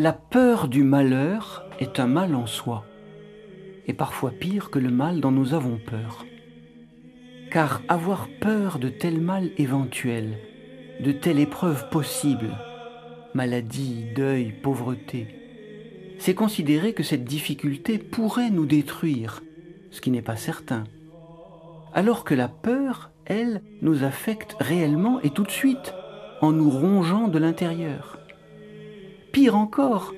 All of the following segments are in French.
La peur du malheur est un mal en soi, et parfois pire que le mal dont nous avons peur. Car avoir peur de tel mal éventuel, de telle épreuve possible, maladie, deuil, pauvreté, c'est considérer que cette difficulté pourrait nous détruire, ce qui n'est pas certain. Alors que la peur, elle, nous affecte réellement et tout de suite, en nous rongeant de l'intérieur. Encore,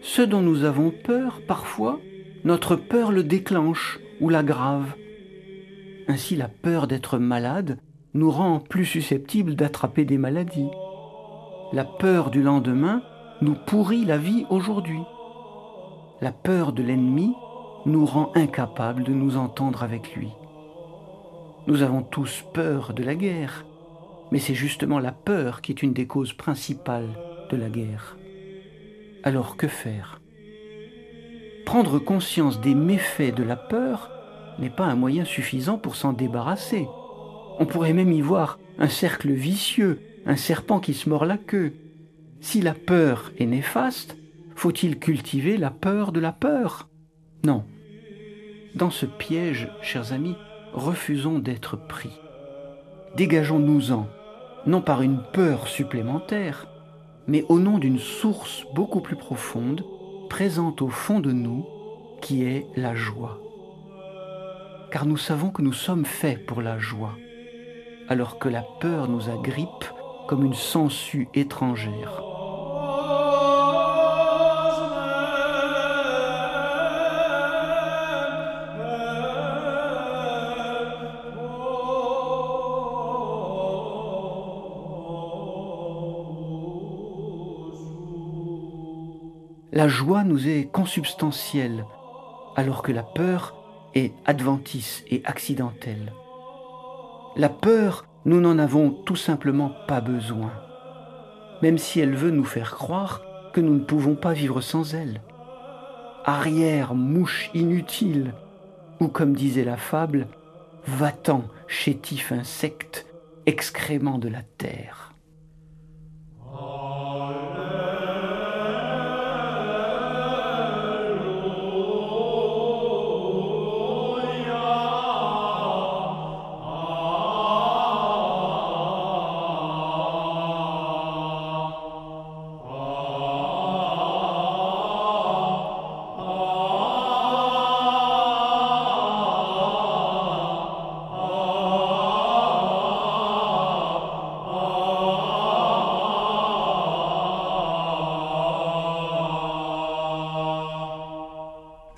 ce dont nous avons peur, parfois, notre peur le déclenche ou l'aggrave. Ainsi la peur d'être malade nous rend plus susceptibles d'attraper des maladies. La peur du lendemain nous pourrit la vie aujourd'hui. La peur de l'ennemi nous rend incapables de nous entendre avec lui. Nous avons tous peur de la guerre, mais c'est justement la peur qui est une des causes principales de la guerre. Alors que faire? Prendre conscience des méfaits de la peur n'est pas un moyen suffisant pour s'en débarrasser. On pourrait même y voir un cercle vicieux, un serpent qui se mord la queue. Si la peur est néfaste, faut-il cultiver la peur de la peur? Non. Dans ce piège, chers amis, refusons d'être pris. Dégageons-nous-en, non par une peur supplémentaire, mais au nom d'une source beaucoup plus profonde, présente au fond de nous, qui est la joie. Car nous savons que nous sommes faits pour la joie, alors que la peur nous agrippe comme une sangsue étrangère. La joie nous est consubstantielle, alors que la peur est adventice et accidentelle. La peur, nous n'en avons tout simplement pas besoin, même si elle veut nous faire croire que nous ne pouvons pas vivre sans elle. Arrière, mouche inutile, ou comme disait la fable, va-t'en, chétif insecte, excrément de la terre.